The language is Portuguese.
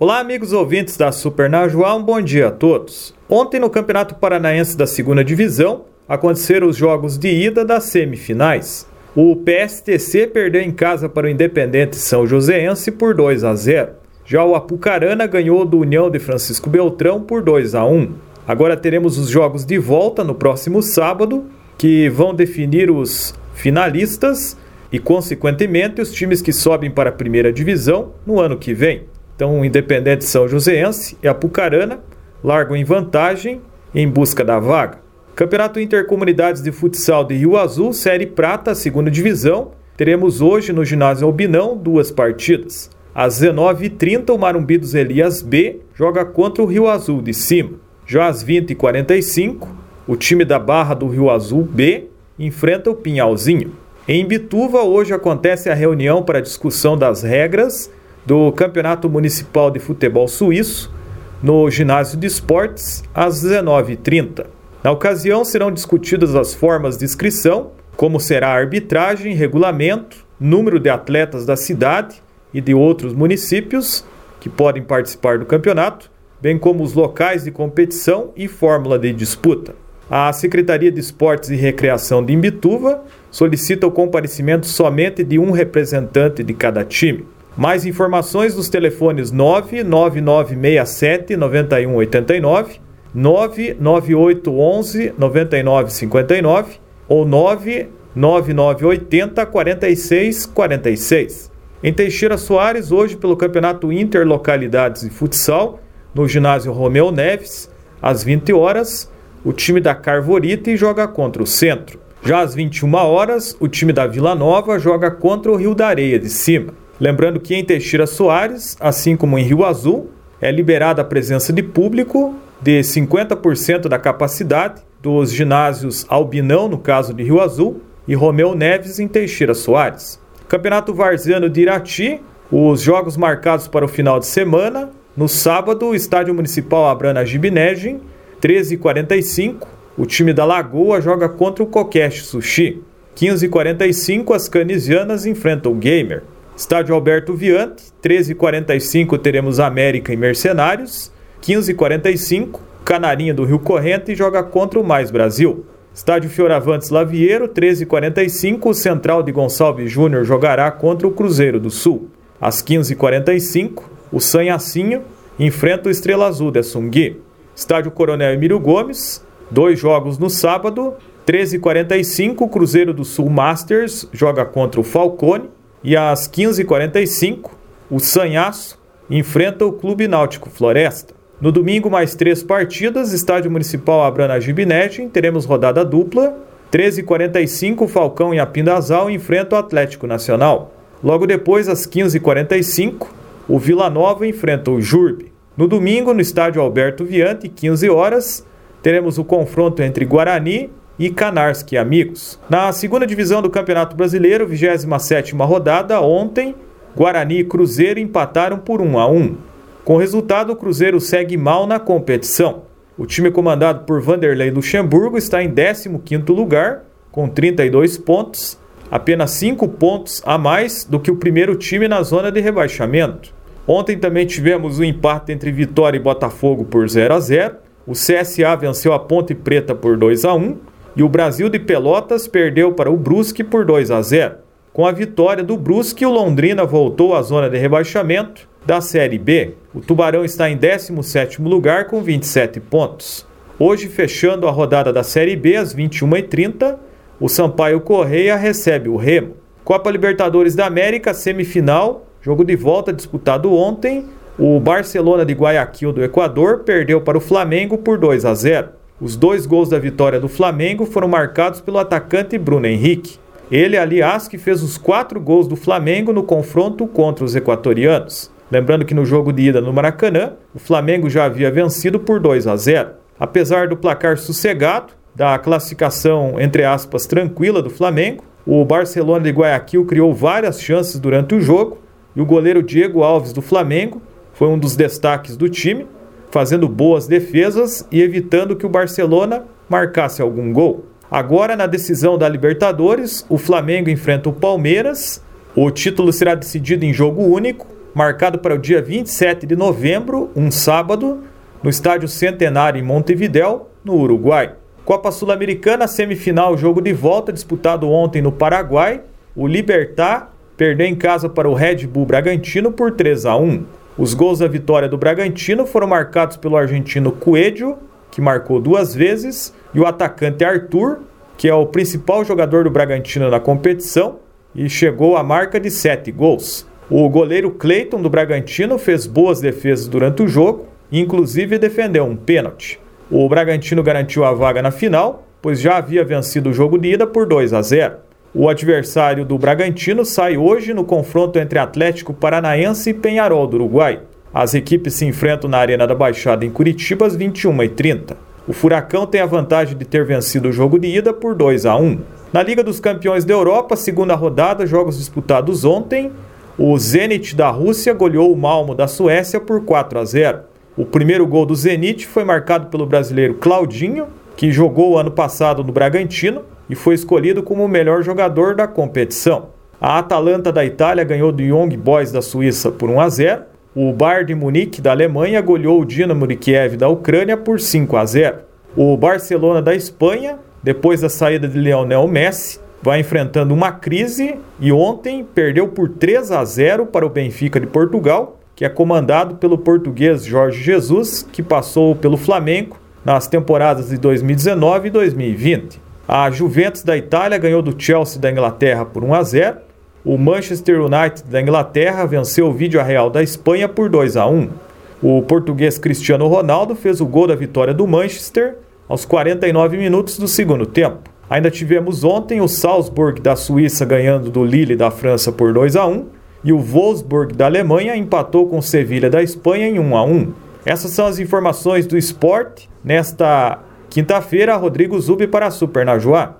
Olá, amigos ouvintes da Super Najuá, um bom dia a todos. Ontem, no Campeonato Paranaense da Segunda Divisão, aconteceram os jogos de ida das semifinais. O PSTC perdeu em casa para o Independente São Joséense por 2 a 0. Já o Apucarana ganhou do União de Francisco Beltrão por 2 a 1. Agora teremos os jogos de volta no próximo sábado, que vão definir os finalistas e, consequentemente, os times que sobem para a primeira divisão no ano que vem. Então, o Independente São Joséense e Apucarana largam em vantagem em busca da vaga. Campeonato Intercomunidades de Futsal de Rio Azul, Série Prata, segunda divisão. Teremos hoje no ginásio Albinão duas partidas. Às 19h30, o Marumbi dos Elias B joga contra o Rio Azul de cima. Já às 20h45, o time da Barra do Rio Azul B enfrenta o Pinhalzinho. Em Bituva, hoje acontece a reunião para discussão das regras do Campeonato Municipal de Futebol Suíço no Ginásio de Esportes às 19h30. Na ocasião serão discutidas as formas de inscrição, como será a arbitragem, regulamento, número de atletas da cidade e de outros municípios que podem participar do campeonato, bem como os locais de competição e fórmula de disputa. A Secretaria de Esportes e Recreação de Imbituva solicita o comparecimento somente de um representante de cada time. Mais informações nos telefones 99967 9189, 99811 9959 ou 99980 4646. Em Teixeira Soares, hoje pelo Campeonato Interlocalidades de Futsal, no ginásio Romeu Neves, às 20 horas, o time da Carvorite joga contra o Centro. Já às 21 horas, o time da Vila Nova joga contra o Rio da Areia de Cima. Lembrando que em Teixeira Soares, assim como em Rio Azul, é liberada a presença de público de 50% da capacidade dos ginásios Albinão, no caso de Rio Azul, e Romeu Neves em Teixeira Soares. Campeonato Varziano de Irati, os jogos marcados para o final de semana. No sábado, o Estádio Municipal Abrana Gibinegem, 13h45, o time da Lagoa joga contra o Kokesh Sushi. 15h45, as canisianas enfrentam o Gamer. Estádio Alberto Viante, 13h45 teremos América e Mercenários, 15h45 Canarinha do Rio Corrente joga contra o Mais Brasil. Estádio Fioravantes Lavieiro, 13h45 o Central de Gonçalves Júnior jogará contra o Cruzeiro do Sul. Às 15h45 o Sanhacinho enfrenta o Estrela Azul de Assungui. Estádio Coronel Emílio Gomes, dois jogos no sábado, 13h45 o Cruzeiro do Sul Masters joga contra o Falcone e às 15h45, o Sanhaço enfrenta o Clube Náutico Floresta. No domingo, mais três partidas, Estádio Municipal Abrana Gibinete, teremos rodada dupla. 13h45, o Falcão e a Pindazal enfrentam o Atlético Nacional. Logo depois, às 15h45, o Vila Nova enfrenta o Jurbe. No domingo, no estádio Alberto Viante, 15 horas, teremos o confronto entre Guarani e Canarski Amigos. Na segunda divisão do Campeonato Brasileiro, 27ª rodada, ontem, Guarani e Cruzeiro empataram por 1 a 1. Com o resultado, o Cruzeiro segue mal na competição. O time comandado por Vanderlei Luxemburgo está em 15º lugar, com 32 pontos, apenas 5 pontos a mais do que o primeiro time na zona de rebaixamento. Ontem também tivemos o um empate entre Vitória e Botafogo por 0 a 0. O CSA venceu a Ponte Preta por 2 a 1 e o Brasil de Pelotas perdeu para o Brusque por 2 a 0. Com a vitória do Brusque, o Londrina voltou à zona de rebaixamento da Série B. O Tubarão está em 17º lugar com 27 pontos. Hoje, fechando a rodada da Série B às 21h30, o Sampaio Correia recebe o Remo. Copa Libertadores da América, semifinal, jogo de volta disputado ontem. O Barcelona de Guayaquil do Equador perdeu para o Flamengo por 2 a 0. Os dois gols da vitória do Flamengo foram marcados pelo atacante Bruno Henrique. Ele, aliás, que fez os quatro gols do Flamengo no confronto contra os equatorianos. Lembrando que no jogo de ida no Maracanã, o Flamengo já havia vencido por 2 a 0. Apesar do placar sossegado, da classificação, entre aspas, tranquila do Flamengo, o Barcelona de Guayaquil criou várias chances durante o jogo e o goleiro Diego Alves do Flamengo foi um dos destaques do time fazendo boas defesas e evitando que o Barcelona marcasse algum gol. Agora, na decisão da Libertadores, o Flamengo enfrenta o Palmeiras. O título será decidido em jogo único, marcado para o dia 27 de novembro, um sábado, no Estádio Centenário em Montevidéu, no Uruguai. Copa Sul-Americana, semifinal, jogo de volta disputado ontem no Paraguai. O Libertar perdeu em casa para o Red Bull Bragantino por 3 a 1. Os gols da vitória do Bragantino foram marcados pelo argentino Coelho, que marcou duas vezes, e o atacante Arthur, que é o principal jogador do Bragantino na competição e chegou à marca de sete gols. O goleiro Cleiton do Bragantino fez boas defesas durante o jogo, inclusive defendeu um pênalti. O Bragantino garantiu a vaga na final, pois já havia vencido o jogo de ida por 2 a 0. O adversário do Bragantino sai hoje no confronto entre Atlético Paranaense e Penharol do Uruguai. As equipes se enfrentam na Arena da Baixada em Curitiba às 21h30. O Furacão tem a vantagem de ter vencido o jogo de ida por 2 a 1. Na Liga dos Campeões da Europa, segunda rodada, jogos disputados ontem, o Zenit da Rússia goleou o Malmo da Suécia por 4 a 0. O primeiro gol do Zenit foi marcado pelo brasileiro Claudinho, que jogou ano passado no Bragantino e foi escolhido como o melhor jogador da competição. A Atalanta da Itália ganhou do Young Boys da Suíça por 1 a 0. O Bayern de Munique da Alemanha goleou o Dinamo de Kiev da Ucrânia por 5 a 0. O Barcelona da Espanha, depois da saída de Lionel Messi, vai enfrentando uma crise e ontem perdeu por 3 a 0 para o Benfica de Portugal que é comandado pelo português Jorge Jesus, que passou pelo Flamengo nas temporadas de 2019 e 2020. A Juventus da Itália ganhou do Chelsea da Inglaterra por 1 a 0. O Manchester United da Inglaterra venceu o Vídeo Real da Espanha por 2 a 1. O português Cristiano Ronaldo fez o gol da vitória do Manchester aos 49 minutos do segundo tempo. Ainda tivemos ontem o Salzburg da Suíça ganhando do Lille da França por 2 a 1 e o Wolfsburg da Alemanha empatou com o Sevilha da Espanha em 1 a 1. Essas são as informações do esporte. Nesta quinta-feira, Rodrigo Zubi para Super Najuá.